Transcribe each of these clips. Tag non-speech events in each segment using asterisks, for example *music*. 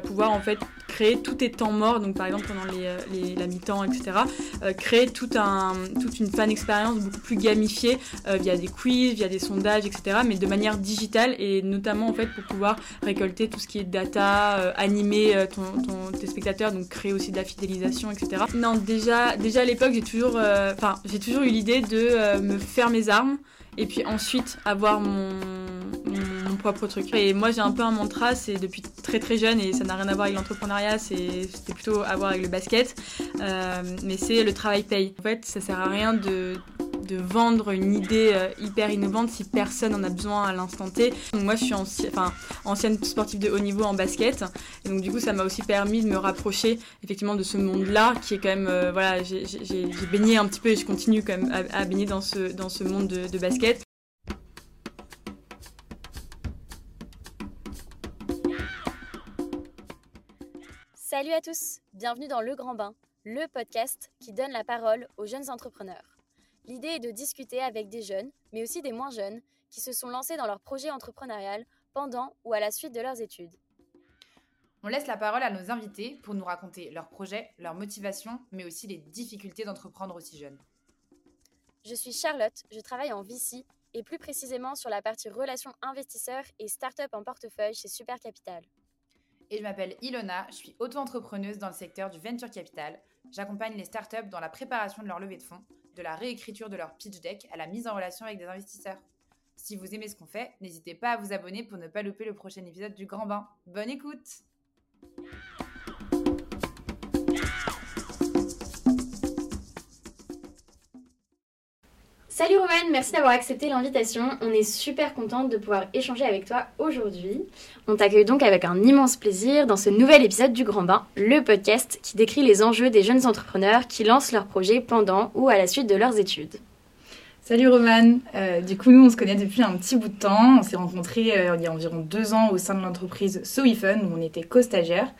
pouvoir en fait créer tous tes temps morts, donc par exemple pendant les, la mi-temps, etc. créer tout un, toute une fan expérience beaucoup plus gamifiée via des quiz, via des sondages, etc. Mais de manière digitale et notamment en fait pour pouvoir récolter tout ce qui est data, animer ton, ton, tes spectateurs, donc créer aussi de la fidélisation, etc. Non, déjà, déjà à l'époque, j'ai toujours, enfin, j'ai toujours eu l'idée de me faire mes armes et puis ensuite avoir mon, Et moi j'ai un peu un mantra, c'est depuis très très jeune et ça n'a rien à voir avec l'entrepreneuriat, c'était plutôt à voir avec le basket, euh, mais c'est le travail paye. En fait ça sert à rien de de vendre une idée euh, hyper innovante si personne en a besoin à l'instant T. Moi, je suis ancienne sportive de haut niveau en basket. Et donc, du coup, ça m'a aussi permis de me rapprocher effectivement de ce monde-là qui est quand même. Euh, voilà, j'ai baigné un petit peu et je continue quand même à, baigner dans ce, dans ce monde de, de basket. Salut à tous, bienvenue dans Le Grand Bain, le podcast qui donne la parole aux jeunes entrepreneurs. L'idée est de discuter avec des jeunes, mais aussi des moins jeunes, qui se sont lancés dans leur projet entrepreneurial pendant ou à la suite de leurs études. On laisse la parole à nos invités pour nous raconter leurs projets, leurs motivations, mais aussi les difficultés d'entreprendre aussi jeunes. Je suis Charlotte, je travaille en VC et plus précisément sur la partie relations investisseurs et start-up en portefeuille chez Super Capital. Et je m'appelle Ilona, je suis auto-entrepreneuse dans le secteur du venture capital. J'accompagne les startups dans la préparation de leur levée de fonds de la réécriture de leur pitch deck à la mise en relation avec des investisseurs. Si vous aimez ce qu'on fait, n'hésitez pas à vous abonner pour ne pas louper le prochain épisode du Grand Bain. Bonne écoute Salut Roman, merci d'avoir accepté l'invitation. On est super contente de pouvoir échanger avec toi aujourd'hui. On t'accueille donc avec un immense plaisir dans ce nouvel épisode du Grand Bain, le podcast qui décrit les enjeux des jeunes entrepreneurs qui lancent leurs projets pendant ou à la suite de leurs études. Salut Roman, euh, du coup nous on se connaît depuis un petit bout de temps, on s'est rencontrés euh, il y a environ deux ans au sein de l'entreprise SoIFun où on était co-stagiaires.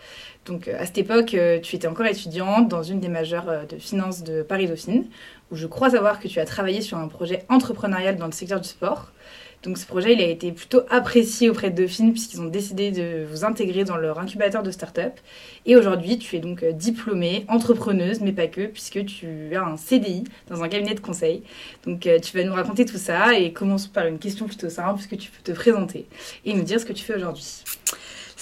Donc euh, à cette époque tu étais encore étudiante dans une des majeures de finance de Paris-Dauphine où je crois savoir que tu as travaillé sur un projet entrepreneurial dans le secteur du sport. Donc ce projet, il a été plutôt apprécié auprès de Dauphine puisqu'ils ont décidé de vous intégrer dans leur incubateur de start-up. Et aujourd'hui, tu es donc euh, diplômée, entrepreneuse, mais pas que, puisque tu as un CDI dans un cabinet de conseil. Donc euh, tu vas nous raconter tout ça et commençons par une question plutôt simple puisque tu peux te présenter et nous dire ce que tu fais aujourd'hui.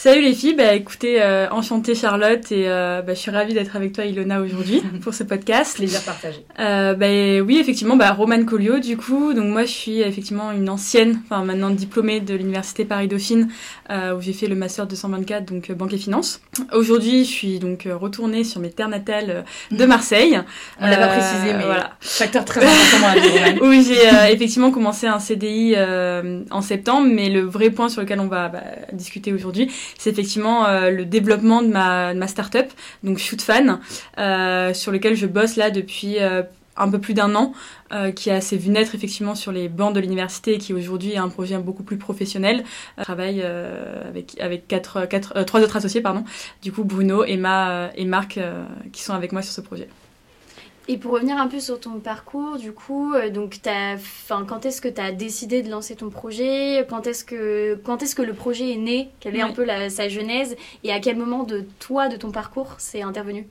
Salut les filles, bah écoutez, euh, enchantée Charlotte et euh, bah, je suis ravie d'être avec toi Ilona aujourd'hui *laughs* pour ce podcast. Plaisir partagé. Euh, bah, oui, effectivement, bah, Romane Collio du coup. Donc moi je suis effectivement une ancienne, enfin maintenant diplômée de l'université Paris-Dauphine euh, où j'ai fait le master 224, donc banque et finance. Aujourd'hui je suis donc retournée sur mes terres natales de *laughs* Marseille. On l'a pas précisé mais voilà. facteur très important vie Où *laughs* j'ai effectivement commencé un CDI en septembre, mais le vrai point sur lequel on va bah, discuter aujourd'hui c'est effectivement euh, le développement de ma, de ma startup, donc ShootFan, euh, sur lequel je bosse là depuis euh, un peu plus d'un an, qui a assez vu naître effectivement sur les bancs de l'université et qui aujourd'hui est un projet beaucoup plus professionnel. Je travaille avec, trois autres associés, pardon, du coup Bruno, Emma et Marc qui sont avec moi sur ce projet. Et pour revenir un peu sur ton parcours, du coup, euh, donc enfin, quand est-ce que tu as décidé de lancer ton projet? Quand est-ce que, quand est-ce que le projet est né? Quelle est un peu la, sa genèse? Et à quel moment de toi, de ton parcours, c'est intervenu?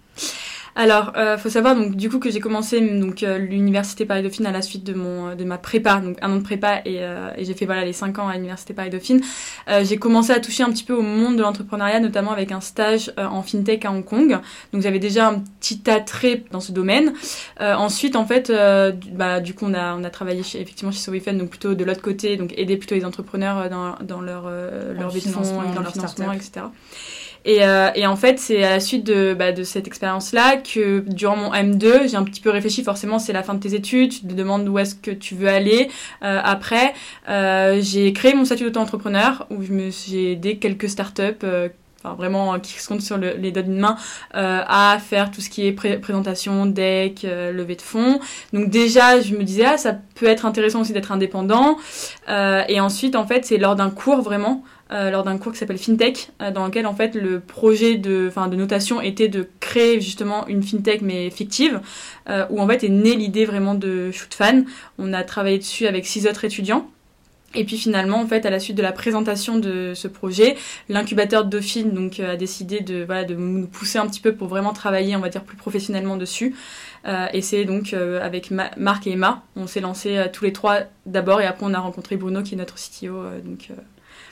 Alors, euh, faut savoir donc du coup que j'ai commencé donc euh, l'université Paris Dauphine à la suite de mon de ma prépa, donc un an de prépa et, euh, et j'ai fait voilà les cinq ans à l'université Paris Dauphine. Euh, j'ai commencé à toucher un petit peu au monde de l'entrepreneuriat, notamment avec un stage en fintech à Hong Kong. Donc j'avais déjà un petit attrait dans ce domaine. ensuite, en fait, bah du coup on a on a travaillé chez, effectivement chez Sorifen, donc plutôt de l'autre côté, donc aider plutôt les entrepreneurs dans dans leur leur de fonds, dans leur financement, etc. Et, euh, et en fait, c'est à la suite de, bah, de cette expérience-là que durant mon M2, j'ai un petit peu réfléchi. Forcément, c'est la fin de tes études, tu te demandes où est-ce que tu veux aller. Euh, après, euh, j'ai créé mon statut d'auto-entrepreneur où j'ai aidé quelques startups. Euh, Enfin, vraiment qui se comptent sur le, les doigts d'une main euh, à faire tout ce qui est présentation, deck, euh, levée de fonds. Donc déjà, je me disais ah ça peut être intéressant aussi d'être indépendant. Euh, et ensuite, en fait, c'est lors d'un cours vraiment euh, lors d'un cours qui s'appelle FinTech, euh, dans lequel en fait le projet de, de notation était de créer justement une FinTech mais fictive, euh, où en fait est née l'idée vraiment de ShootFan. On a travaillé dessus avec six autres étudiants. Et puis finalement, en fait, à la suite de la présentation de ce projet, l'incubateur de Dauphine donc a décidé de voilà de nous pousser un petit peu pour vraiment travailler, on va dire plus professionnellement dessus. Euh, et c'est donc euh, avec Marc et Emma, on s'est lancé euh, tous les trois d'abord et après on a rencontré Bruno qui est notre CTO. donc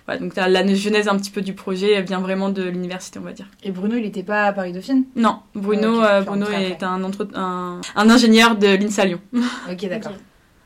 voilà, donc la genèse un petit peu du projet vient vraiment de l'université, on va dire. Et Bruno, il n'était pas à Paris Dauphine? Non, Bruno, Bruno est un, un, un, ingénieur de l'INSA Lyon. ok, d'accord.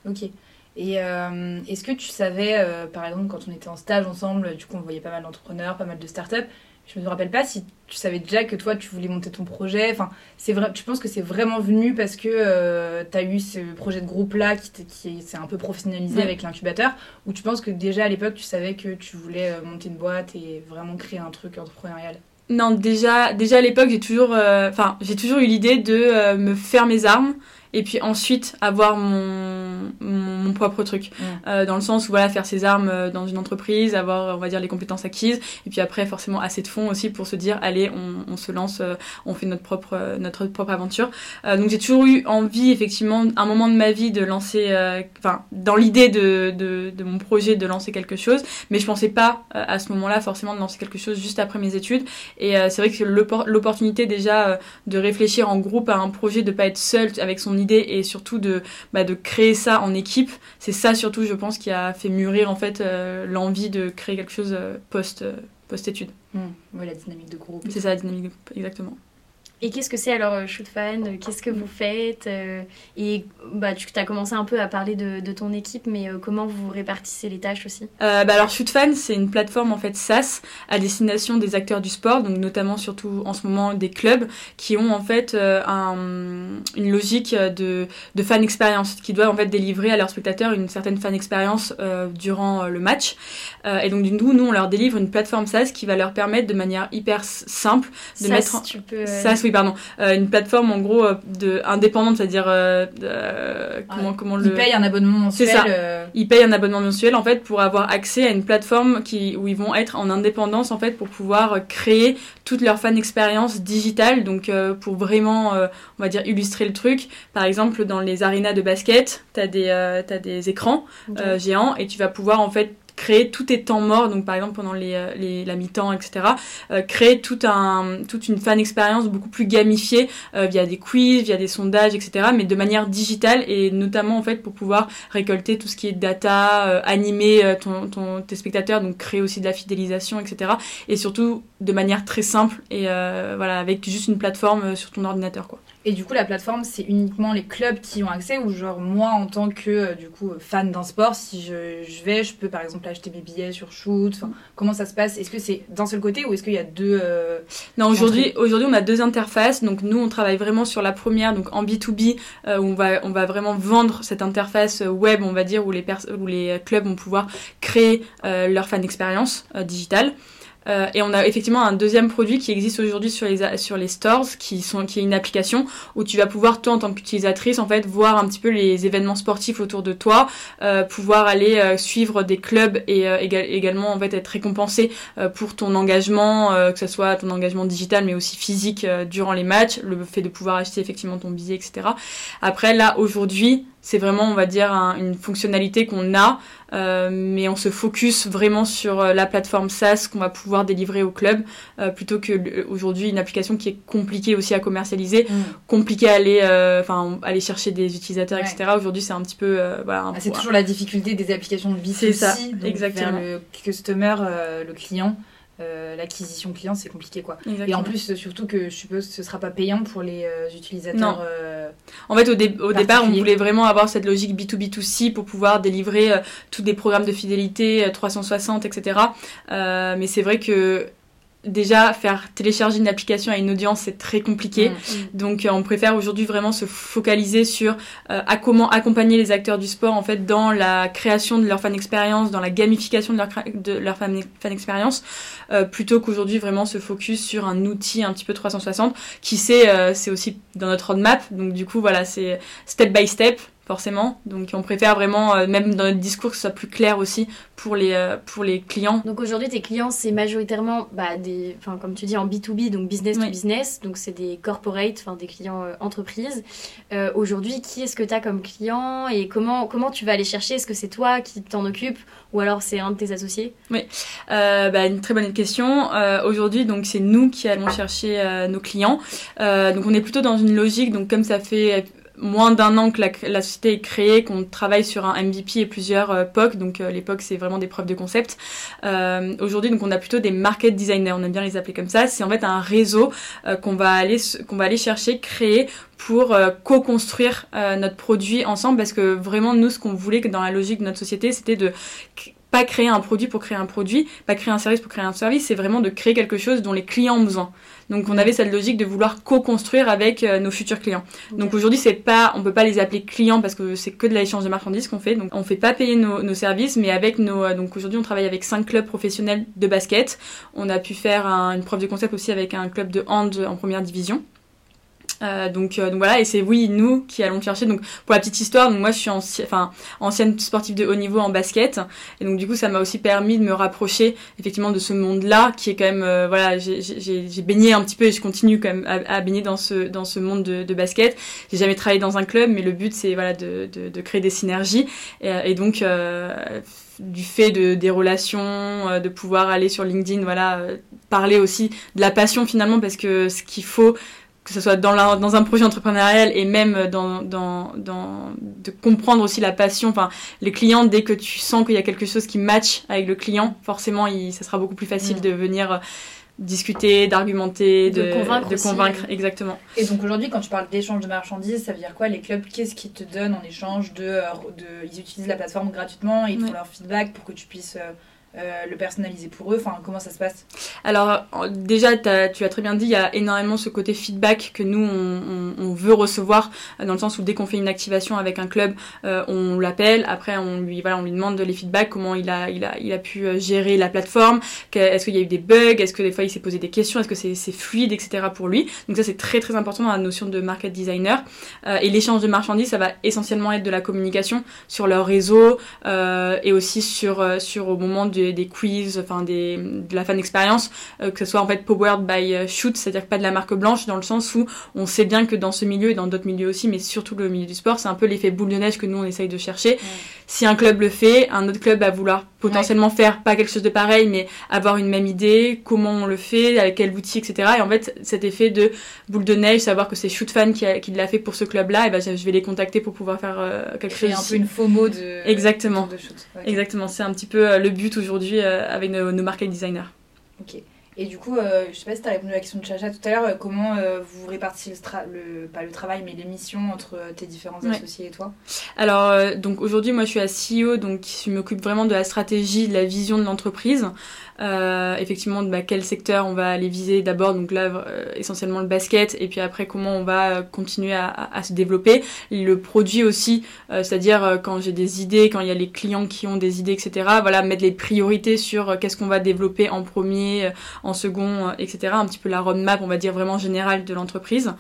Ok. Et est-ce que tu savais, par exemple, quand on était en stage ensemble, du coup, on voyait pas mal d'entrepreneurs, pas mal de startups, je me rappelle pas si tu savais déjà que toi tu voulais monter ton projet. Enfin, c'est vrai. Tu penses que c'est vraiment venu parce que euh, tu as eu ce projet de groupe là qui, qui s'est un peu professionnalisé avec l'incubateur, ou tu penses que déjà à l'époque tu savais que tu voulais euh, monter une boîte et vraiment créer un truc entrepreneurial? Non, déjà, déjà à l'époque j'ai toujours, euh, enfin, j'ai toujours eu l'idée de me faire mes armes et puis ensuite avoir mon, mon, propre truc. Euh, dans le sens où voilà, faire ses armes euh, dans une entreprise, avoir on va dire les compétences acquises, et puis après forcément assez de fonds aussi pour se dire allez on, on se lance, euh, on fait notre propre, notre propre aventure. donc j'ai toujours eu envie effectivement un moment de ma vie de lancer, enfin dans l'idée de, de, de, mon projet de lancer quelque chose, mais je pensais pas à ce moment-là forcément de lancer quelque chose juste après mes études. Et c'est vrai que l'opportunité déjà de réfléchir en groupe à un projet, de pas être seul avec son idée et surtout de, bah, de créer ça en équipe. C'est ça surtout, je pense, qui a fait mûrir en fait euh, l'envie de créer quelque chose euh, post, euh, post-études. Mmh. la dynamique de groupe. C'est ça, la dynamique de groupe, exactement. Et qu'est-ce que c'est alors Shoot Fan? Qu'est-ce que vous faites Et bah, tu as commencé un peu à parler de, de ton équipe, mais comment vous répartissez les tâches aussi? Euh, bah Alors Shoot Fan, c'est une plateforme en fait SaaS à destination des acteurs du sport, donc notamment surtout en ce moment des clubs qui ont en fait un, une logique de, de fan expérience, qui doivent en fait délivrer à leurs spectateurs une certaine fan expérience euh, durant le match. Euh, et donc du coup, nous on leur délivre une plateforme SaaS qui va leur permettre de manière hyper simple de mettre tu peux... SaaS oui pardon. Euh, une plateforme en gros euh, de indépendante c'est-à-dire comment comment le ils payent un abonnement mensuel c'est ça ils payent un abonnement mensuel en fait pour avoir accès à une plateforme qui où ils vont être en indépendance en fait pour pouvoir créer toute leur fan expérience digitale. Donc pour vraiment on va dire illustrer le truc. Par exemple dans les arénas de basket t'as des as des écrans géants et tu vas pouvoir en fait créer tout est temps mort, donc par exemple pendant les, euh, les la mi-temps, etc. Euh, créer tout un, toute une fan expérience beaucoup plus gamifiée euh, via des quiz, via des sondages, etc. Mais de manière digitale et notamment en fait pour pouvoir récolter tout ce qui est data, animer ton, ton, tes spectateurs, donc créer aussi de la fidélisation, etc. Et surtout de manière très simple et voilà avec juste une plateforme sur ton ordinateur quoi. Et du coup, la plateforme, c'est uniquement les clubs qui ont accès ou genre moi, en tant que euh, du coup fan d'un sport, si je, je, vais, je peux par exemple acheter mes billets sur Shoot. Enfin, comment ça se passe? Est-ce que c'est d'un seul côté ou est-ce qu'il y a deux euh, Non, aujourd'hui, aujourd'hui, on a deux interfaces. Donc nous, on travaille vraiment sur la première, donc en B2B, euh, où on va, on va vraiment vendre cette interface web, on va dire, où les, où les clubs vont pouvoir créer leur fan expérience digitale. Euh, et on a effectivement un deuxième produit qui existe aujourd'hui sur les, sur les stores, qui, sont, qui est une application où tu vas pouvoir, toi, en tant qu'utilisatrice, en fait, voir un petit peu les événements sportifs autour de toi, euh, pouvoir aller euh, suivre des clubs et également, en fait, être récompensé pour ton engagement, que ce soit ton engagement digital, mais aussi physique durant les matchs, le fait de pouvoir acheter effectivement ton billet, etc. Après, là, aujourd'hui, c'est vraiment, on va dire, une fonctionnalité qu'on a, euh, mais on se focus vraiment sur euh, la plateforme SaaS qu'on va pouvoir délivrer au club, euh, plutôt que aujourd'hui une application qui est compliquée aussi à commercialiser, mm. compliquée à aller, enfin, aller chercher des utilisateurs, etc. Aujourd'hui, c'est un petit peu, voilà. Ah, c'est toujours la difficulté des applications de B2C, c'est ça, exactement. le customer, le client. Euh, l'acquisition client, c'est compliqué quoi. Et en plus, surtout que je suppose que ce sera pas payant pour les euh, utilisateurs. Euh, en fait, au, au départ, on voulait vraiment avoir cette logique B2B2C pour pouvoir délivrer tous des programmes de fidélité 360, etc. mais c'est vrai que déjà faire télécharger une application à une audience c'est très compliqué mm. Mm. donc euh, on préfère aujourd'hui vraiment se focaliser sur euh, à comment accompagner les acteurs du sport en fait dans la création de leur fan expérience dans la gamification de leur de leur fan, fan expérience euh, plutôt qu'aujourd'hui vraiment se focus sur un outil un petit peu 360 qui c'est c'est aussi dans notre roadmap donc du coup voilà c'est step by step forcément. Donc on préfère vraiment, euh, même dans notre discours, que ce soit plus clair aussi pour les, euh, pour les clients. Donc aujourd'hui, tes clients, c'est majoritairement, bah, des, comme tu dis, en B2B, donc business to Oui. business. Donc c'est des corporates, enfin des clients euh, entreprises. Aujourd'hui, qui est-ce que tu as comme client et comment, comment tu vas aller chercher? Est-ce que c'est toi qui t'en occupe ou alors c'est un de tes associés? Euh, bah, une très bonne question. Aujourd'hui, donc c'est nous qui allons chercher nos clients. Donc on est plutôt dans une logique. Donc comme ça fait moins d'un an que la, société est créée, qu'on travaille sur un MVP et plusieurs euh, POC. Donc euh, les POC, c'est vraiment des preuves de concept. Euh, Aujourd'hui, donc on a plutôt des market designers. On aime bien les appeler comme ça. C'est en fait un réseau euh, qu'on va aller qu'on va aller chercher, créer pour co-construire notre produit ensemble parce que vraiment nous ce qu'on voulait que dans la logique de notre société c'était de pas créer un produit pour créer un produit, pas créer un service pour créer un service, c'est vraiment de créer quelque chose dont les clients ont besoin. Donc on avait cette logique de vouloir co-construire avec euh, nos futurs clients. Donc aujourd'hui c'est pas, on peut pas les appeler clients parce que c'est que de l'échange de marchandises qu'on fait. Donc on fait pas payer nos, nos services, mais avec nos, euh, donc aujourd'hui on travaille avec cinq clubs professionnels de basket. On a pu faire un- une preuve de concept aussi avec un club de hand en première division. Euh, donc, euh, donc voilà, et c'est oui, nous qui allons chercher. Donc pour la petite histoire, moi je suis anci- ancienne sportive de haut niveau en basket, et donc du coup ça m'a aussi permis de me rapprocher effectivement de ce monde-là, qui est quand même, euh, voilà, j'ai- baigné un petit peu et je continue quand même à, baigner dans ce, dans ce monde de, de basket. J'ai jamais travaillé dans un club, mais le but c'est voilà, de, de, de créer des synergies, et, et donc euh, du fait de, des relations, euh, de pouvoir aller sur LinkedIn, voilà, euh, parler aussi de la passion finalement, parce que ce qu'il faut que ce soit dans, la- dans un projet entrepreneurial et même dans, dans, dans de comprendre aussi la passion. Enfin, les clients, dès que tu sens qu'il y a quelque chose qui match avec le client, forcément, il, ça sera beaucoup plus facile Mm. de venir euh, discuter, d'argumenter, De de, convaincre de aussi, convaincre, euh. exactement. Et donc aujourd'hui, quand tu parles d'échange de marchandises, ça veut dire quoi Les clubs, qu'est-ce qu'ils te donnent en échange de, euh, de- Ils utilisent la plateforme gratuitement, ils te Ouais. font leur feedback pour que tu puisses euh, le personnaliser pour eux. Enfin, comment ça se passe? Alors déjà, tu as très bien dit, il y a énormément ce côté feedback que nous, on, veut recevoir, euh, dans le sens où dès qu'on fait une activation avec un club, euh, on l'appelle, après on lui, demande les feedbacks, comment il a, pu gérer la plateforme, est-ce qu'il y a eu des bugs, est-ce que des fois il s'est posé des questions, est-ce que c'est fluide, etc. pour lui. Donc ça c'est très très important dans la notion de market designer. Et l'échange de marchandises, ça va essentiellement être de la communication sur leur réseau et aussi sur, sur au moment de- des quiz, enfin des, de la fan expérience, euh, que ce soit en fait powered by euh, shoot, c'est-à-dire pas de la marque blanche, dans le sens où on sait bien que dans ce milieu et dans d'autres milieux aussi, mais surtout le milieu du sport, c'est un peu l'effet boule de neige que nous on essaye de chercher. Si un club le fait, un autre club va vouloir potentiellement faire pas quelque chose de pareil, mais avoir une même idée, comment on le fait, avec quel outil, etc. Et en fait, cet effet de boule de neige, savoir que c'est Shoot Fan qui, qui l'a fait pour ce club-là, et ben je vais les contacter pour pouvoir faire euh, quelque Créer chose. un peu une FOMO de. Exactement. de shoot. Exactement, c'est un petit peu euh, le but aujourd'hui euh, avec nos, nos market designers. Ok. Et du coup, euh, je sais pas si tu as répondu à la question de Chacha tout à l'heure, euh, comment euh, vous répartissez le, pas le travail, mais les missions entre euh, tes différents Ouais. associés et toi? Alors, euh, donc aujourd'hui, moi, je suis à CEO, donc je m'occupe vraiment de la stratégie, de la vision de l'entreprise. Effectivement, bah, quel secteur on va aller viser d'abord, donc là, essentiellement le basket, et puis après, comment on va continuer à, à- à se développer. Le produit aussi, c'est-à-dire quand j'ai des idées, quand il y a les clients qui ont des idées, etc. Voilà, mettre les priorités sur qu'est-ce qu'on va développer en premier, en second, euh, etc. Un petit peu la roadmap, on va dire vraiment générale de l'entreprise.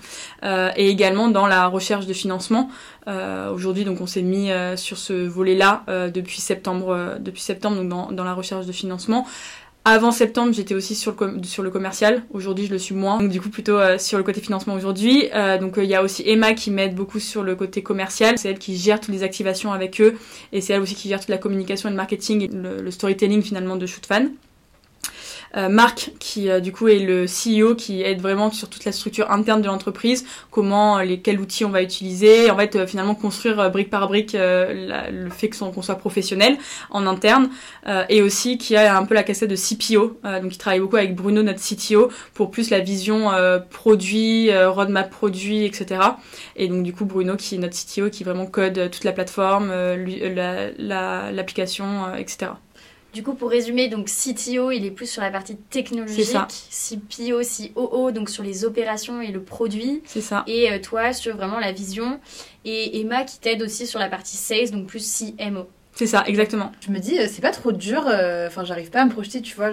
Euh, et également dans la recherche de financement. Euh, Aujourd'hui, donc, on s'est mis sur ce volet-là depuis septembre, depuis septembre, donc dans, dans la recherche de financement. Avant septembre, j'étais aussi sur le, sur le commercial. Aujourd'hui, je le suis moins. Donc, du coup, plutôt sur le côté financement aujourd'hui. Donc, il y a aussi Emma qui m'aide beaucoup sur le côté commercial. C'est elle qui gère toutes les activations avec eux. Et c'est elle aussi qui gère toute la communication et le marketing, et le, le storytelling finalement de Shootfan. Euh, Marc, qui euh, du coup est le CEO, qui aide vraiment sur toute la structure interne de l'entreprise, comment, euh, les, quels outils on va utiliser, en fait finalement construire brique par brique le fait qu'on soit professionnel en interne, et aussi qui a un peu la cassette de CPO, donc il travaille beaucoup avec Bruno, notre CTO, pour plus la vision produit, roadmap produit, etc. Et donc du coup Bruno qui est notre CTO, qui vraiment code toute la plateforme, l'application, etc. Du coup, pour résumer, donc CTO, il est plus sur la partie technologique. C'est ça. CPO, COO, donc sur les opérations et le produit. C'est ça. Et euh, toi, sur vraiment la vision. Et Emma qui t'aide aussi sur la partie sales, donc plus CMO. C'est ça, exactement. Je me dis, euh, c'est pas trop dur, euh, enfin, j'arrive pas à me projeter, tu vois.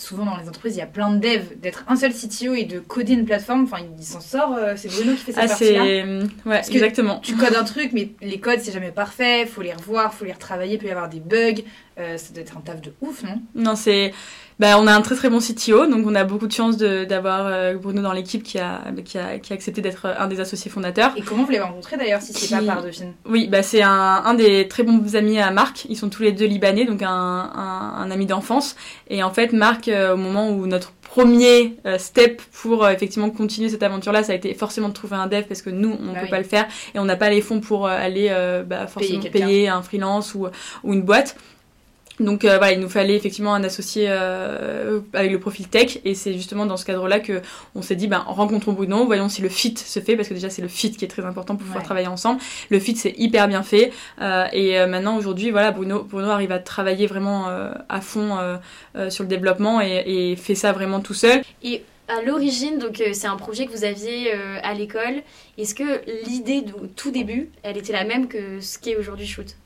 Souvent dans les entreprises, il y a plein de devs. D'être un seul CTO et de coder une plateforme, enfin, il s'en sort. euh, c'est Bruno qui fait cette Ah, partie-là. c'est. Ouais, que- exactement. Tu codes un truc, mais les codes, c'est jamais parfait. Faut les revoir, faut les retravailler, il peut y avoir des bugs. Euh, ça doit être un taf de ouf, non? Non, c'est. Bah, on a un très très bon CTO, donc on a beaucoup de chance de- d'avoir euh, Bruno dans l'équipe qui a, qui, a, qui a accepté d'être un des associés fondateurs. Et comment vous l'avez rencontré d'ailleurs, si c'est Qui- pas par Dauphine Oui, bah, c'est un, un des très bons amis à Marc. Ils sont tous les deux libanais, donc un, un, un ami d'enfance. Et en fait, Marc, euh, au moment où notre premier euh, step pour effectivement continuer cette aventure-là, ça a été forcément de trouver un dev parce que nous, on ne Bah peut oui. pas le faire et on n'a pas les fonds pour aller euh, bah, forcément quelqu'un. payer, un freelance ou, ou une boîte. Donc euh, voilà, il nous fallait effectivement un associé euh, avec le profil tech et c'est justement dans ce cadre-là que on s'est dit ben rencontrons Bruno, voyons si le fit se fait parce que déjà c'est le fit qui est très important pour pouvoir Ouais. travailler ensemble. Le fit c'est hyper bien fait euh, et maintenant aujourd'hui voilà Bruno Bruno arrive à travailler vraiment à fond sur le développement et, et fait ça vraiment tout seul. Et à l'origine, donc euh, c'est un projet que vous aviez euh, à l'école. Est-ce que l'idée du tout début, elle était la même que ce qu'est aujourd'hui Shoot?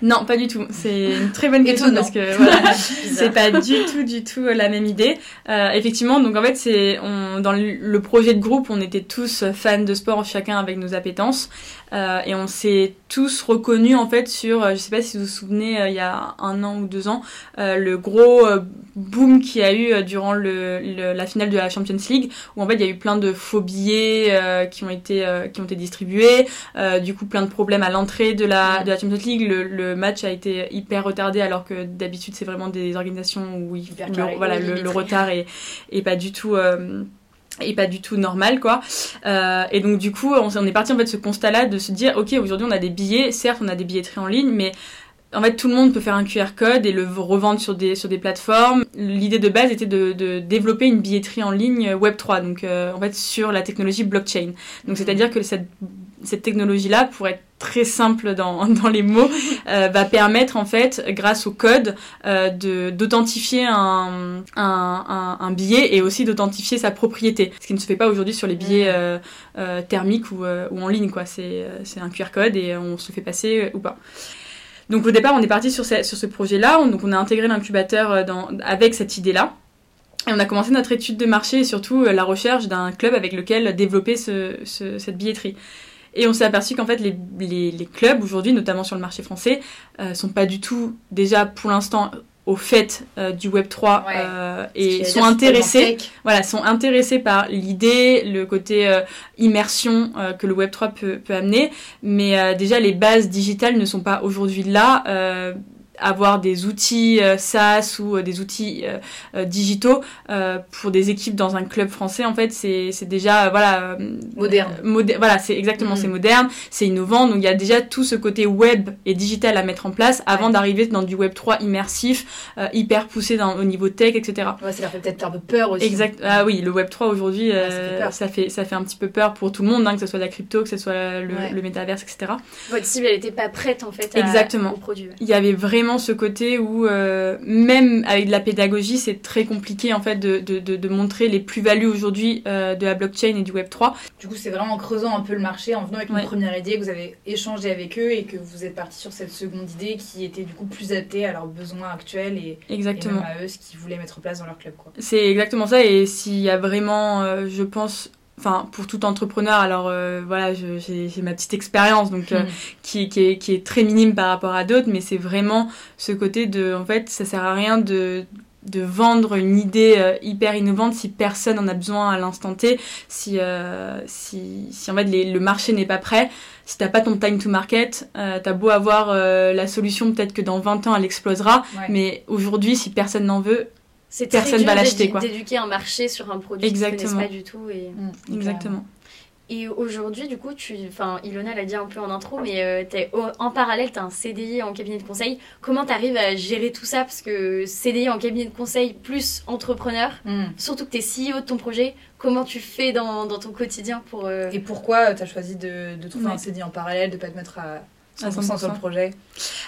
Non, pas du tout. C'est une très bonne *laughs* question parce que voilà, *laughs* c'est pas du tout, du tout euh, la même idée. Euh, effectivement, donc en fait, c'est on, dans le projet de groupe, on était tous fans de sport, chacun avec nos appétences, euh, et on s'est tous reconnus en fait sur, je sais pas si vous vous souvenez, il y a un an ou deux ans, euh, le gros boom qu'il y a eu durant le, le- la finale de la Champions League, où en fait il y a eu plein de faux billets qui ont été qui ont été distribués, du coup plein de problèmes à l'entrée de la de la Champions League. Le, le match a été hyper retardé alors que d'habitude c'est vraiment des organisations où il, le, voilà le, le retard est, est pas du tout euh, est pas du tout normal quoi Euh, et donc du coup on, est parti en fait de ce constat là de se dire ok aujourd'hui on a des billets certes on a des billetteries en ligne mais en fait, tout le monde peut faire un QR code et le revendre sur des, sur des plateformes. L'idée de base était de, de développer une billetterie en ligne Web3, donc euh, en fait sur la technologie blockchain. Donc c'est-à-dire que cette, cette technologie-là, pour être très simple dans, *laughs* dans les mots, euh, va permettre en fait, grâce au code, euh, d'authentifier un, un, un, un billet et aussi d'authentifier sa propriété. Ce qui ne se fait pas aujourd'hui sur les billets euh, euh, thermiques ou, ou en ligne, quoi. C'est un QR code et on se le fait passer ou pas. Donc au départ, on est parti sur ce, sur ce projet-là. On- Donc on a intégré l'incubateur avec cette idée-là. Et on a commencé notre étude de marché et surtout la recherche d'un club avec lequel développer ce- ce- cette billetterie. Et on s'est aperçu qu'en fait les, les- les clubs aujourd'hui, notamment sur le marché français, euh, sont pas du tout déjà pour l'instant au fait euh, du Web 3 Ouais. euh, et sont intéressés voilà, sont intéressés par l'idée, le côté euh, immersion que le Web 3 peut, peut amener, mais déjà les bases digitales ne sont pas aujourd'hui là. Avoir des outils euh, SaaS ou euh, des outils euh, digitaux pour des équipes dans un club français en fait c'est déjà voilà Moderne. voilà c'est exactement Mm. c'est moderne c'est innovant donc il y a déjà tout ce côté web et digital à mettre en place avant Ouais. d'arriver dans du Web 3 immersif euh, hyper poussé dans, au niveau tech etc Ouais, ça leur fait peut-être un peu peur aussi. Exact. Ah oui, le Web 3 aujourd'hui, Ouais, euh, ça fait ça, fait, un petit peu peur pour tout le monde, hein, que ce soit la crypto, que ce soit le, le métaverse, etc. Votre cible, elle n'était pas prête en fait à, Exactement. au produit. Il y avait vraiment ce côté où, euh, même avec de la pédagogie, c'est très compliqué en fait de, de, de, de montrer les plus-values aujourd'hui euh, de la blockchain et du Web 3. Du coup, c'est vraiment en creusant un peu le marché, en venant avec Ouais. une première idée, que vous avez échangé avec eux et que vous êtes parti sur cette seconde idée qui était du coup plus adaptée à leurs besoins actuels et, et Exactement. même à eux ce qu'ils voulaient mettre en place dans leur club. C'est exactement ça. Et s'il y a vraiment, euh, je pense, enfin, pour tout entrepreneur, alors euh, voilà, j'ai ma petite expérience, donc euh, Mm. qui, qui, est, qui est très minime par rapport à d'autres, mais c'est vraiment ce côté de, en fait, ça sert à rien de de vendre une idée euh, hyper innovante si personne en a besoin à l'instant T, si, si, si en fait les- le marché n'est pas prêt, si t'as pas ton time to market, t'as beau avoir la solution, peut-être que dans 20 ans elle explosera, Ouais. mais aujourd'hui si personne n'en veut, C'est Personne va l'acheter, quoi. d'éduquer un marché sur un produit qu'ils ne Exactement. connaissent pas du tout. Et, Mm, exactement. et aujourd'hui, du coup, tu, enfin, Ilona l'a dit un peu en intro, mais euh, t'es au- en parallèle, tu as un CDI en cabinet de conseil. Comment tu arrives à gérer tout ça? Parce que CDI en cabinet de conseil plus entrepreneur, Mm. surtout que tu es CEO de ton projet, comment tu fais dans, dans ton quotidien pour... euh, Et pourquoi tu as choisi de, de trouver Ouais. un CDI en parallèle, de pas te mettre à 100% sur le projet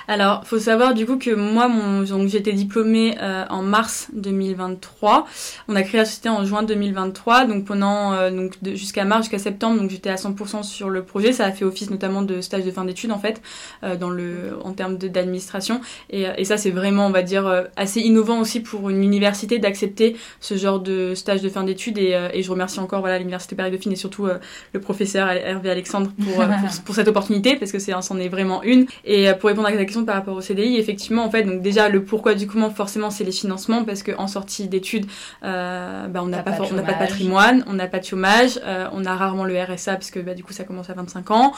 Alors, faut savoir du coup que moi, mon, donc j'étais diplômée euh, en mars 2023. On a créé la société en juin 2023, donc pendant euh, donc jusqu'à mars, jusqu'à septembre, donc j'étais à 100% sur le projet. Ça a fait office notamment de stage de fin d'études en fait, euh, dans le en termes d'administration. Et, et, ça, c'est vraiment, on va dire, assez innovant aussi pour une université d'accepter ce genre de stage de fin d'études. Et, et, je remercie encore voilà l'université Paris Dauphine et surtout le professeur Hervé Alexandre pour, pour, *laughs* pour cette opportunité parce que c'est c'en est vraiment une. Et euh, pour répondre à ta question par rapport au CDI, effectivement, en fait, donc déjà le pourquoi du comment, forcément, c'est les financements parce qu'en sortie d'études, euh, bah, on n'a pas, pas, on pas de patrimoine, on n'a pas de chômage, euh, on a rarement le RSA parce que bah, du coup ça commence à 25 ans.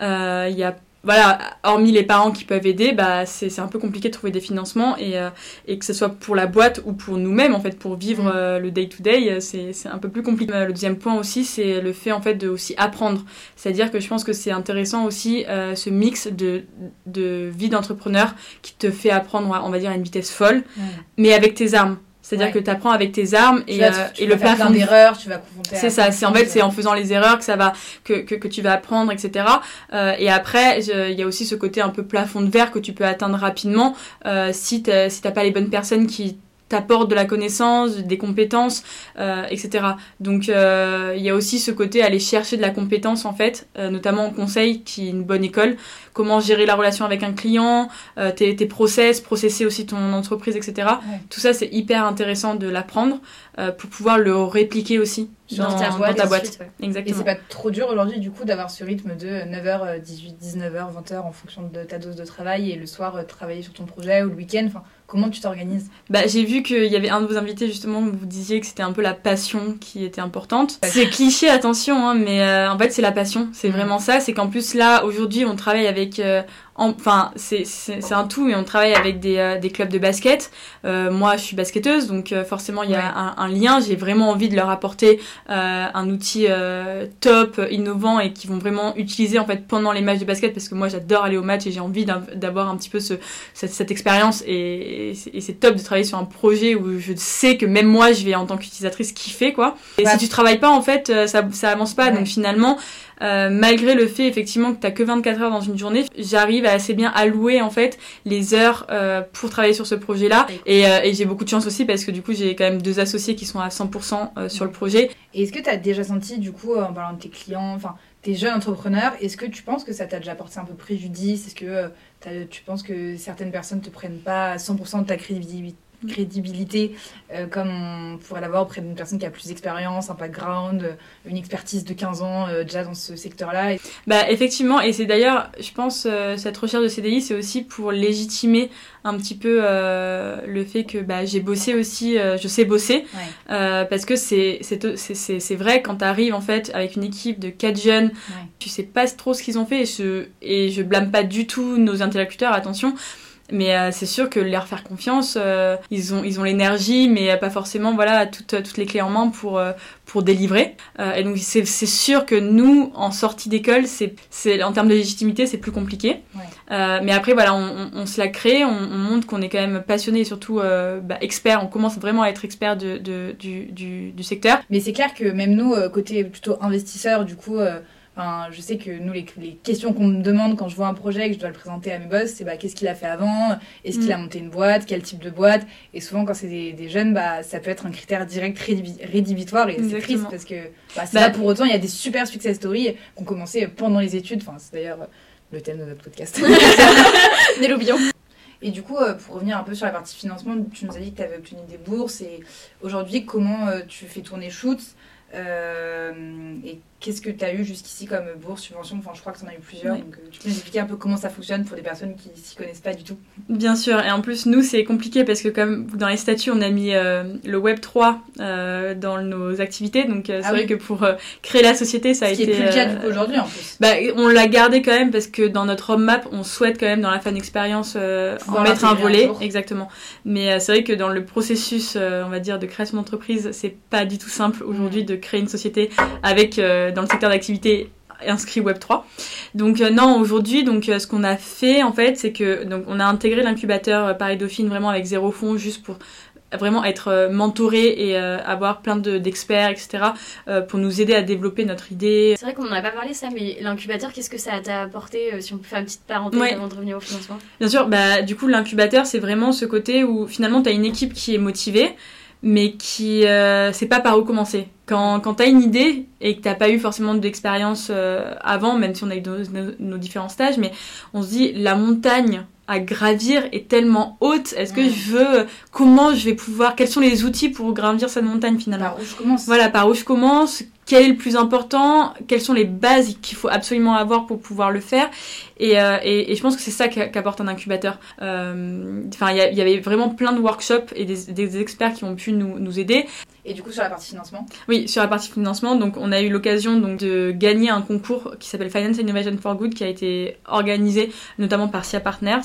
Il y a voilà, hormis les parents qui peuvent aider, bah c'est un peu compliqué de trouver des financements et, euh, et que ce soit pour la boîte ou pour nous-mêmes en fait pour vivre mm. euh, le day to day, c'est un peu plus compliqué. Le deuxième point aussi, c'est le fait en fait de aussi apprendre. C'est-à-dire que je pense que c'est intéressant aussi euh, ce mix de de vie d'entrepreneur qui te fait apprendre, on va dire à une vitesse folle, mm. mais avec tes armes. C'est-à-dire que tu apprends avec tes armes et, euh, et le faire plein d'erreurs, tu vas confronter. C'est ça, c'est en fait c'est en faisant les erreurs que ça va que, que, que tu vas apprendre, etc. Euh, et après, il y a aussi ce côté un peu plafond de verre que tu peux atteindre rapidement euh, si t'as si t'as pas les bonnes personnes qui t'apporte de la connaissance, des compétences, euh, etc. Donc euh, il y a aussi ce côté aller chercher de la compétence en fait, euh, notamment en conseil qui est une bonne école, comment gérer la relation avec un client, tes, tes, process, processer aussi ton entreprise, etc. Tout ça c'est hyper intéressant de l'apprendre pour pouvoir le répliquer aussi dans, ta boîte. Dans ta boîte. Exactement. Et c'est pas trop dur aujourd'hui du coup d'avoir ce rythme de 9h, 18, 19h, 20h en fonction de ta dose de travail et le soir travailler sur ton projet ou le week-end. Enfin, Comment tu t'organises? Bah, J'ai vu qu'il y avait un de vos invités justement où vous disiez que c'était un peu la passion qui était importante. C'est cliché, attention, hein, mais euh, en fait c'est la passion. C'est mm. vraiment ça. C'est qu'en plus là, aujourd'hui, on travaille avec euh, enfin c'est un tout mais on travaille avec des, euh, des clubs de basket. Euh, moi je suis basketteuse donc euh, forcément il y a un, un, lien. J'ai vraiment envie de leur apporter un outil top innovant et qui vont vraiment utiliser en fait pendant les matchs de basket parce que moi j'adore aller au match et j'ai envie d'avoir un petit peu ce, cette, cette expérience et, et c'est top de travailler sur un projet où je sais que même moi je vais en tant qu'utilisatrice kiffer quoi. Et si tu travailles pas en fait ça, ça avance pas. Donc finalement euh, malgré le fait effectivement que tu que 24 heures dans une journée, j'arrive à assez bien allouer en fait les heures euh, pour travailler sur ce projet-là. Et, euh, et j'ai beaucoup de chance aussi parce que du coup j'ai quand même deux associés qui sont à 100% sur le projet. Et est-ce que tu as déjà senti du coup en parlant de tes clients, enfin tes jeunes entrepreneurs, est-ce que tu penses que ça t'a déjà porté un peu préjudice? Est-ce que tu penses que certaines personnes te prennent pas à 100% de ta crédibilité? Crédibilité euh, comme on pourrait l'avoir auprès d'une personne qui a plus d'expérience, un background, une expertise de 15 ans euh, déjà dans ce secteur-là. Bah effectivement, et c'est d'ailleurs, je pense, euh, cette recherche de CDI, c'est aussi pour légitimer un petit peu le fait que bah, j'ai bossé aussi, je sais bosser, parce que c'est vrai quand tu arrives en fait avec une équipe de 4 jeunes, tu sais pas trop ce qu'ils ont fait, et je, et je blâme pas du tout nos interlocuteurs, attention, mais euh, c'est sûr que leur faire confiance, euh, ils ont ils ont l'énergie, mais pas forcément voilà toutes toutes les clés en main pour euh, pour délivrer. et donc c'est c'est sûr que nous en sortie d'école, c'est c'est en termes de légitimité c'est plus compliqué. mais après voilà, on, on, se la crée, on, on montre qu'on est quand même passionné et surtout bah, expert. On commence vraiment à être expert de, de du, du, du secteur. Mais c'est clair que même nous côté plutôt investisseurs, du coup je sais que nous, les, questions qu'on me demande quand je vois un projet et que je dois le présenter à mes boss, c'est bah, qu'est-ce qu'il a fait avant? Est-ce qu'il a mm. monté une boîte? Quel type de boîte? Et souvent, quand c'est des, jeunes, bah, ça peut être un critère direct rédhibitoire et c'est triste parce que bah, c'est bah, pour autant, il y a des super success stories qui ont commencé pendant les études. Enfin, c'est d'ailleurs le thème de notre podcast. *laughs* Des l'oublions. Et du coup, euh, pour revenir un peu sur la partie financement, tu nous as dit que tu avais obtenu des bourses. Et aujourd'hui, comment euh, tu fais tourner Shoots euh, et qu'est-ce que tu as eu jusqu'ici comme bourse, subvention Enfin, je crois que tu en as eu plusieurs. Donc, euh, tu peux nous expliquer un peu comment ça fonctionne pour des personnes qui s'y connaissent pas du tout Bien sûr. Et en plus, nous, c'est compliqué parce que, comme dans les statuts, on a mis euh, le Web 3 dans nos activités. Donc, c'est ah vrai que pour créer la société, ça a été. Est plus le cas aujourd'hui en plus. Bah, on l'a gardé quand même parce que dans notre roadmap, on souhaite quand même dans la fan expérience en mettre un volet. exactement. Mais c'est vrai que dans le processus, on va dire, de création d'entreprise, c'est pas du tout simple aujourd'hui mm. de créer une société avec euh, dans le secteur d'activité inscrit Web 3. Donc euh, non, aujourd'hui, donc euh, ce qu'on a fait en fait, c'est que donc on a intégré l'incubateur Paris Dauphine vraiment avec zéro fonds juste pour vraiment être mentoré et avoir plein d'experts, etc., pour nous aider à développer notre idée. C'est vrai qu'on n'en a pas parlé ça, mais l'incubateur, qu'est-ce que ça t'a apporté Si on peut faire une petite parenthèse avant de revenir au financement? Bien sûr, bah, du coup, l'incubateur, c'est vraiment ce côté où finalement, tu as une équipe qui est motivée mais qui euh, sait pas par où commencer. Quand, quand tu as une idée et que t'as pas eu forcément d'expérience euh, avant, même si on a eu nos, différents stages, mais on se dit la montagne à gravir est tellement haute. Est-ce que je veux comment je vais pouvoir quels sont les outils pour gravir cette montagne finalement? Par où je commence Voilà, par où je commence quel est le plus important, quelles sont les bases qu'il faut absolument avoir pour pouvoir le faire. Et, euh, et, et je pense que c'est ça qu'apporte un incubateur. Euh, enfin, il y, avait vraiment plein de workshops et des, des experts qui ont pu nous, nous aider. Et du coup, sur la partie financement? Oui, sur la partie financement, donc on a eu l'occasion donc de gagner un concours qui s'appelle Finance Innovation for Good, qui a été organisé notamment par SIA Partners,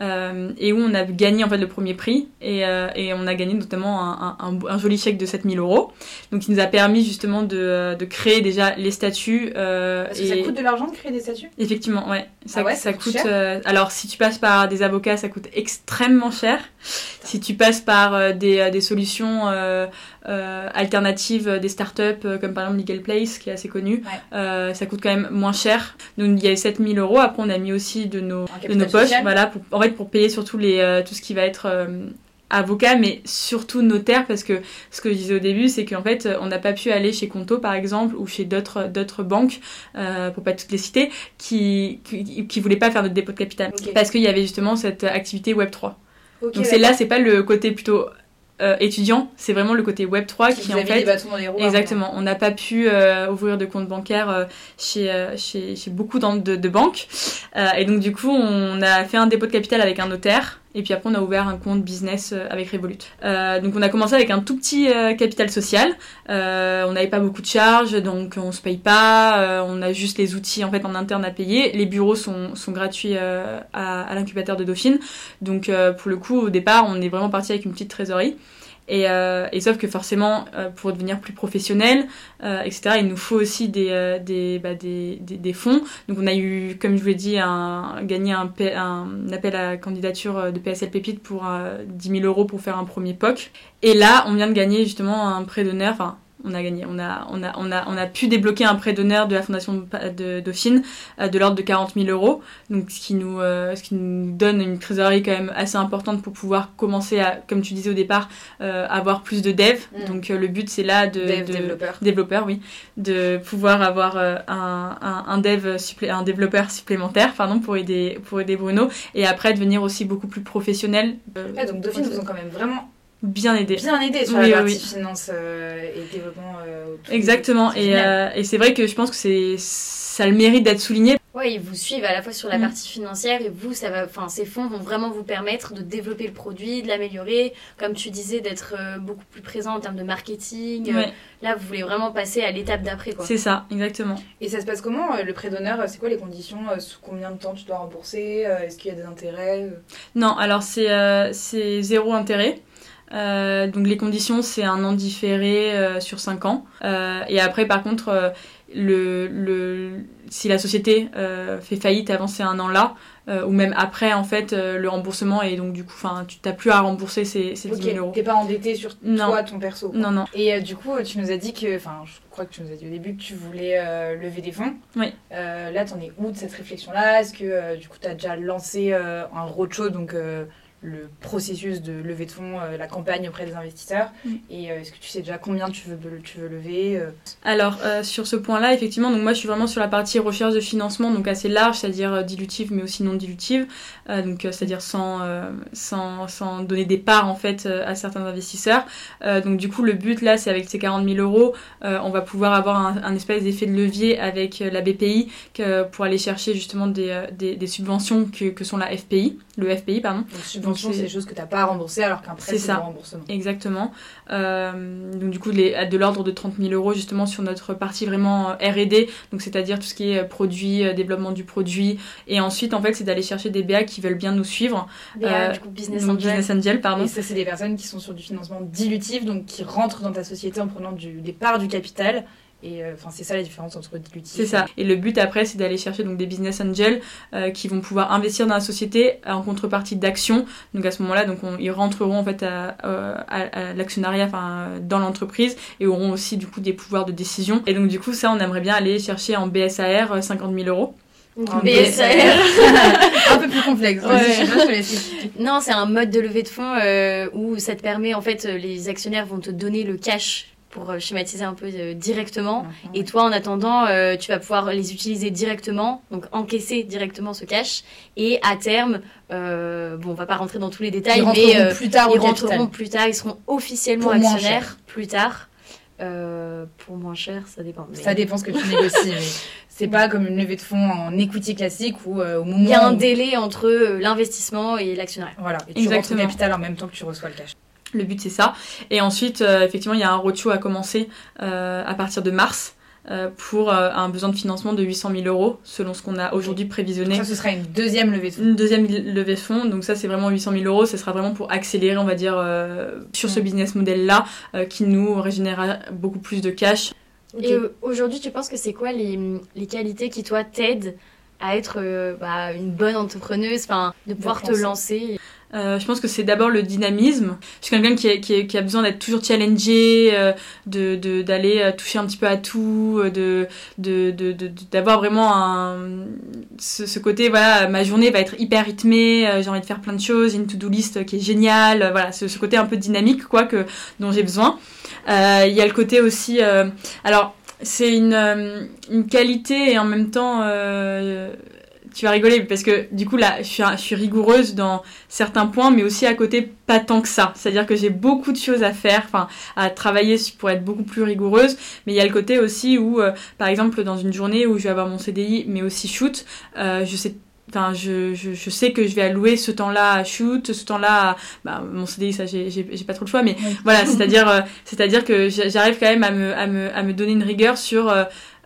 euh, et où on a gagné en fait le premier prix, et, euh, et on a gagné notamment un, un, un, joli chèque de 7000 euros, donc qui nous a permis justement de, de créer déjà les statuts. Euh, Parce que ça coûte de l'argent de créer des statuts? Effectivement, ouais. Ça, ah ça, coûte. Euh, alors, si tu passes par des avocats, ça coûte extrêmement cher. Si tu passes par euh, des, des, solutions euh, alternatives des startups comme par exemple Legal Place qui est assez connu. Euh, ça coûte quand même moins cher. Donc il y a 7000 euros. Après on a mis aussi de nos, de nos poches, voilà, pour, en fait pour payer surtout les, euh, tout ce qui va être avocat, mais surtout notaire, parce que ce que je disais au début, c'est qu'en fait, on n'a pas pu aller chez Conto, par exemple, ou chez d'autres d'autres banques, euh, pour pas toutes les citer, qui, qui, qui voulaient pas faire notre dépôt de capital, parce qu'il y avait justement cette activité Web 3. Donc c'est là, c'est pas le côté plutôt euh, étudiant, c'est vraiment le côté Web 3 qui, en fait exactement. On n'a pas pu euh, ouvrir de compte bancaire euh, chez, chez, chez beaucoup de, de banques. Et donc du coup on a fait un dépôt de capital avec un notaire et puis après, on a ouvert un compte business euh, avec Revolut. Euh, donc on a commencé avec un tout petit euh, capital social. On n'avait pas beaucoup de charges, donc on se paye pas. On a juste les outils en fait en interne à payer. Les bureaux sont, gratuits à l'incubateur de Dauphine. Donc pour le coup, au départ, on est vraiment parti avec une petite trésorerie. Et, euh, et, sauf que forcément, euh, pour devenir plus professionnel, euh, etc., il nous faut aussi bah, des, fonds. Donc on a eu, comme je vous l'ai dit, gagné un, un, appel à candidature de PSL Pépite pour 10 000 euros pour faire un premier POC. Et là, on vient de gagner justement un prêt d'honneur, enfin on a gagné. On a, on a, on a, on a pu débloquer un prêt d'honneur de la Fondation de Dauphine euh, de l'ordre de 40 000 euros. Donc, ce qui, nous, euh, ce qui nous donne une trésorerie quand même assez importante pour pouvoir commencer à, comme tu disais au départ, euh, avoir plus de dev. Mm. Donc, le but, c'est là de. Dev, développeur. Développeur, oui. De pouvoir avoir un, un, un, dev supplé, un développeur supplémentaire, pardon, pour aider, pour aider Bruno. Et après, devenir aussi beaucoup plus professionnel. donc, Dauphine vous ont quand même vraiment bien aidé. Bien aidé sur la partie finance euh, et développement. Euh, Exactement. Et, euh, et c'est vrai que je pense que c'est ça a le mérite d'être souligné. Oui, ils vous suivent à la fois sur la mm. partie financière et vous, ça va, enfin, ces fonds vont vraiment vous permettre de développer le produit, de l'améliorer, comme tu disais, d'être beaucoup plus présent en termes de marketing. là, vous voulez vraiment passer à l'étape d'après, quoi. C'est ça, exactement. Et ça se passe comment le prêt d'honneur C'est quoi les conditions Sous combien de temps tu dois rembourser Est-ce qu'il y a des intérêts Non, alors c'est c'est zéro intérêt. Euh, donc les conditions, c'est un an différé euh, sur 5 ans. Euh, et après, par contre, le, le, si la société fait faillite avant ces un an là, ou même après, en fait, le remboursement et donc du coup, enfin, tu n'as plus à rembourser ces, ces 10 000 euros. T'es pas endetté sur non. toi, ton perso. Non, non. Et du coup, tu nous as dit que, enfin, je crois que tu nous as dit au début que tu voulais lever des fonds. Oui. là, t'en es où de cette réflexion-là? Est-ce que du coup, tu as déjà lancé un roadshow, donc le processus de levée de fonds, euh, la campagne auprès des investisseurs mm. Et euh, est-ce que tu sais déjà combien tu veux, tu veux lever euh? Alors, sur ce point-là, effectivement, donc moi je suis vraiment sur la partie recherche de financement, donc assez large, c'est-à-dire dilutive mais aussi non dilutive, donc c'est-à-dire sans, sans, sans, donner des parts en fait à certains investisseurs. donc du coup, le but là, c'est avec ces 40 000 euros, on va pouvoir avoir un, un espèce d'effet de levier avec la BPI que, pour aller chercher justement des, des, des subventions que, que, sont la FPI, le FPI, pardon. Donc, c'est des choses que tu n'as pas à rembourser alors qu'un prêt, c'est remboursement. Exactement. Euh, donc, du coup, les, de l'ordre de 30 000 euros justement sur notre partie vraiment euh, RD, donc c'est-à-dire tout ce qui est euh, produit, développement du produit. Et ensuite, en fait, c'est d'aller chercher des BA qui veulent bien nous suivre. BA, du coup, Business Angel. Business Angel, pardon. Et ça, c'est des personnes qui sont sur du financement dilutif, donc qui rentrent dans ta société en prenant du, des parts du capital Et euh, c'est ça la différence entre dilutif. C'est ça. Et le but après, c'est d'aller chercher donc des business angels euh, qui vont pouvoir investir dans la société en contrepartie d'actions. Donc à ce moment-là, donc on- ils rentreront en fait à, euh, à- à l'actionnariat, enfin dans l'entreprise et auront aussi du coup des pouvoirs de décision. Et donc du coup, ça, on aimerait bien aller chercher en BSAR euh, 50 000 euros. En BSAR. *laughs* un peu plus complexe. Vas-y, Ouais. Je sais pas, je te laisse expliquer. Non, c'est un mode de levée de fonds euh, où ça te permet, en fait, les actionnaires vont te donner le cash pour euh, schématiser un peu euh, directement. Et toi, en attendant, euh, tu vas pouvoir les utiliser directement, donc encaisser directement ce cash. Et à terme, euh, bon, on va pas rentrer dans tous les détails, Ils mais plus tard ils capital. rentreront plus tard, ils seront officiellement Pour actionnaires plus tard. Pour moins cher, ça dépend. mais- Ça dépend ce que tu négocies, mais *laughs* c'est pas comme une levée de fonds en equity classique où euh, au moment Il y a un où- délai entre l'investissement et l'actionnariat. Voilà, et tu Exactement. rentres capital en même temps que tu reçois le cash. Le but, c'est ça. Et ensuite, euh, effectivement, il y a un roadshow à commencer euh, à partir de mars euh, pour euh, un besoin de financement de 800 000 euros, selon ce qu'on a aujourd'hui prévisionné. Ça, ce sera une deuxième levée de fonds. Une deuxième levée de fonds, donc ça c'est vraiment 800 000 euros, ce sera vraiment pour accélérer, on va dire, euh, sur ce business model-là, euh, qui nous régénérera beaucoup plus de cash. Et aujourd'hui, tu penses que c'est quoi les, les qualités qui, toi, t'aident à être euh, bah, une bonne entrepreneuse, enfin, de pouvoir te lancer Euh, je pense que c'est d'abord le dynamisme. Je suis quelqu'un qui, a- besoin d'être toujours challengé, euh, de de- d'aller euh, toucher un petit peu à tout, de de de- d'avoir vraiment ce, côté voilà ma journée va être hyper rythmée, j'ai envie de faire plein de choses, une to-do list qui est géniale, voilà ce, ce côté un peu dynamique quoi que dont j'ai besoin. Il y a le côté aussi alors c'est une une qualité et en même temps tu vas rigoler parce que du coup là je suis, je suis rigoureuse dans certains points mais aussi à côté pas tant que ça c'est à dire que j'ai beaucoup de choses à faire enfin à travailler pour être beaucoup plus rigoureuse mais il y a le côté aussi où euh, par exemple dans une journée où je vais avoir mon CDI mais aussi shoot euh, je sais Enfin, je, je, je sais que je vais allouer ce temps-là à shoot, ce temps-là à bah, mon CDI, ça j'ai pas trop le choix, mais Oui. *laughs* voilà, c'est-à-dire euh, c'est-à-dire que j'a- j'arrive quand même à me, à me, à me donner une rigueur sur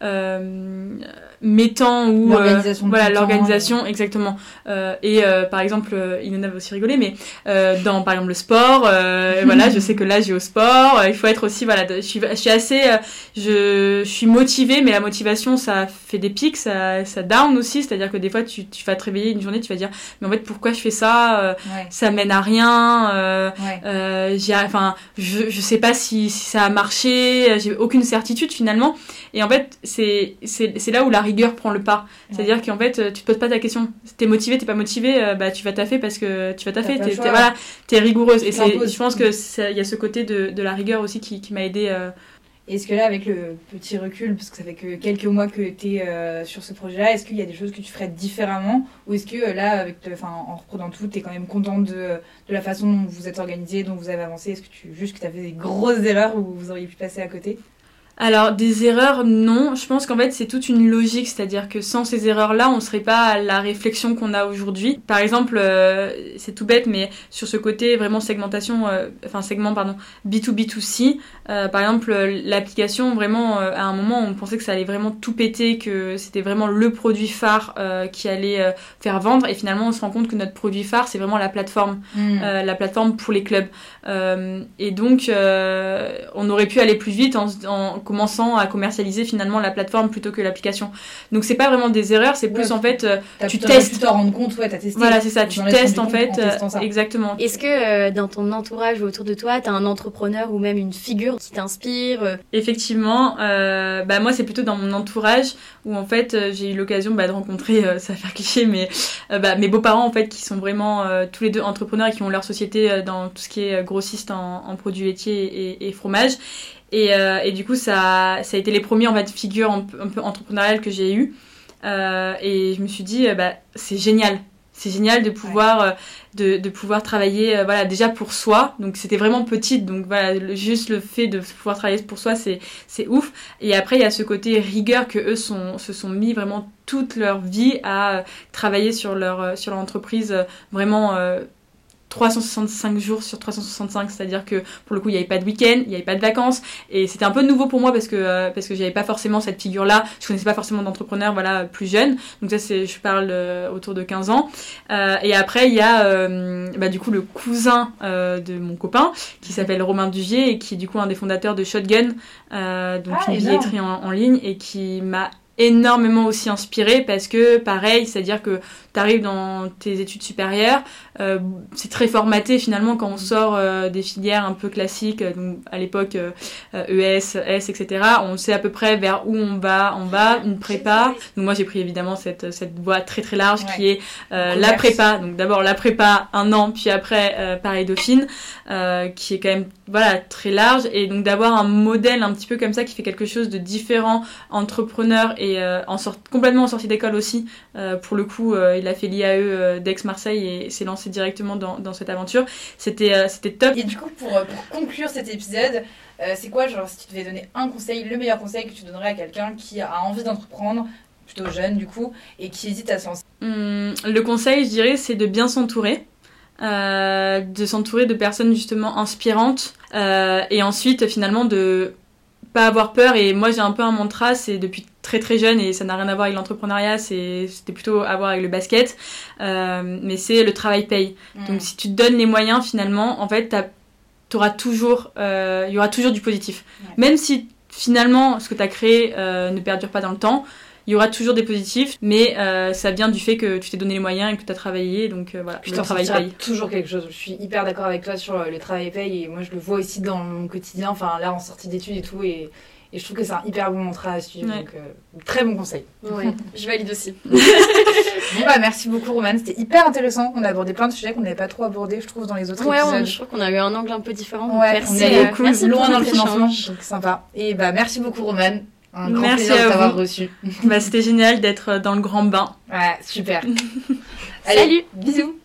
euh, euh, temps ou euh, L'organisation de voilà l'organisation exactement. Euh, et euh, par exemple euh, il en avait aussi rigolé mais euh, dans par exemple le sport euh, voilà *laughs* je sais que là j'ai au sport euh, il faut être aussi voilà de- je suis je suis assez euh, je, je suis motivée mais la motivation ça fait des pics ça ça down aussi c'est à dire que des fois tu, tu vas te réveiller une journée tu vas dire mais en fait pourquoi je fais ça Euh, Ouais, ça mène à rien euh, ouais. euh, j'ai enfin je je sais pas si, si ça a marché euh, j'ai aucune certitude finalement. Et en fait c'est c'est c'est là où la rigueur prend le pas. C'est à dire qu'en fait euh, tu te poses pas ta question. T'es motivé t'es pas motivé euh, bah tu vas taffer parce que tu vas taffer. t'es voilà t'es rigoureuse. Et c'est je pense que il y a ce côté de, de la rigueur aussi qui, qui m'a aidé euh, Est-ce que là, avec le petit recul, parce que ça fait que quelques mois que tu es sur ce projet-là, est-ce qu'il y a des choses que tu ferais différemment? Ou est-ce que euh, là, avec, enfin, en reprenant tout, tu es quand même contente de, de la façon dont vous êtes organisé, dont vous avez avancé? Est-ce que tu juste que tu as fait des grosses erreurs où vous auriez pu passer à côté? Alors, des erreurs, non. Je pense qu'en fait, c'est toute une logique. C'est-à-dire que sans ces erreurs-là, on serait pas à la réflexion qu'on a aujourd'hui. Par exemple, euh, c'est tout bête, mais sur ce côté vraiment segmentation, euh, enfin segment, pardon, B2B2C, euh, par exemple, l'application, vraiment, à un moment, on pensait que ça allait vraiment tout péter, que c'était vraiment le produit phare qui allait faire vendre. Et finalement, on se rend compte que notre produit phare, c'est vraiment la plateforme euh, la plateforme pour les clubs. Et donc, on aurait pu aller plus vite en, en commençant à commercialiser finalement la plateforme plutôt que l'application. Donc, c'est pas vraiment des erreurs, c'est plus Ouais. en fait, euh, tu testes. pu t'en rendre compte, ouais, t'as testé. voilà, c'est ça, tu testes en fait, en euh, exactement. Est-ce que euh, dans ton entourage ou autour de toi, t'as un entrepreneur ou même une figure qui t'inspire Effectivement, euh, bah moi c'est plutôt dans mon entourage où en fait j'ai eu l'occasion bah, de rencontrer, euh, ça va faire cliché, mais euh, bah, mes beaux-parents en fait qui sont vraiment euh, tous les deux entrepreneurs et qui ont leur société dans tout ce qui est grossiste en, en produits laitiers et, et fromage. Et, euh, et du coup ça, ça a été les premiers en fait figures un peu, un peu entrepreneuriales que j'ai eues. Euh, et je me suis dit euh, bah c'est génial. C'est génial de pouvoir de, de pouvoir travailler euh, voilà déjà pour soi donc c'était vraiment petite donc voilà le- juste le fait de pouvoir travailler pour soi c'est c'est ouf et après il y a ce côté rigueur que eux sont se sont mis vraiment toute leur vie à travailler sur leur sur leur entreprise vraiment euh, 365 jours sur 365, c'est-à-dire que pour le coup, il n'y avait pas de week-end, il n'y avait pas de vacances, et c'était un peu nouveau pour moi parce que euh, parce que j'avais pas forcément cette figure-là, je connaissais pas forcément d'entrepreneurs, voilà, plus jeunes. Donc ça, c'est, je parle euh, autour de 15 ans. Euh, et après, il y a euh, bah, du coup le cousin de mon copain qui s'appelle Romain Duvier et qui est du coup un des fondateurs de Shotgun, donc Ah, une billetterie en, en ligne, et qui m'a énormément aussi inspiré parce que pareil c'est à dire que tu arrives dans tes études supérieures euh, c'est très formaté finalement quand on sort euh, des filières un peu classiques euh, donc à l'époque ES S etc on sait à peu près vers où on va en bas une prépa. donc moi j'ai pris évidemment cette cette voie très très large qui est la prépa. Donc d'abord la prépa un an puis après Paris Dauphine qui est quand même voilà très large. Et donc d'avoir un modèle un petit peu comme ça qui fait quelque chose de différent entrepreneur et en sort complètement en sortie d'école aussi pour le coup il a fait l'IAE euh, d'Aix-Marseille et s'est lancé directement dans, dans cette aventure. C'était euh, c'était top. Et du coup, pour, euh, pour conclure cet épisode, c'est quoi, genre, si tu devais donner un conseil, le meilleur conseil que tu donnerais à quelqu'un qui a envie d'entreprendre, plutôt jeune du coup, et qui hésite à se lancer? Hum, le conseil, je dirais, c'est de bien s'entourer. Euh, de s'entourer de personnes justement inspirantes euh, et ensuite finalement de pas avoir peur. Et moi j'ai un peu un mantra c'est depuis très très jeune et ça n'a rien à voir avec l'entrepreneuriat c'est c'était plutôt à voir avec le basket euh, mais c'est le travail paye Mm. donc si tu te donnes les moyens finalement en fait tu auras toujours euh, il y aura toujours du positif Ouais. même si finalement ce que tu as créé euh, ne perdure pas dans le temps il y aura toujours des positifs, mais euh, ça vient du fait que tu t'es donné les moyens et que tu as travaillé, donc euh, voilà, le travail paye. toujours quelque chose. Je suis hyper d'accord avec toi sur le travail paye et moi je le vois aussi dans mon quotidien, enfin là en sortie d'études et tout et, et je trouve que c'est un hyper bon mantra à suivre, Ouais. donc euh, très bon conseil. Ouais, *laughs* je valide aussi. *laughs* Bon bah merci beaucoup Romane, c'était hyper intéressant, on a abordé plein de sujets qu'on n'avait pas trop abordés je trouve dans les autres Ouais, épisodes. je trouve qu'on a eu un angle un peu différent. Ouais, merci, on est euh, merci loin dans le financement, donc sympa. Et bah merci beaucoup Romane, un grand Merci plaisir de à t'avoir reçu. bah, C'était génial d'être dans le grand bain. Ouais, super. *laughs* Salut Bisous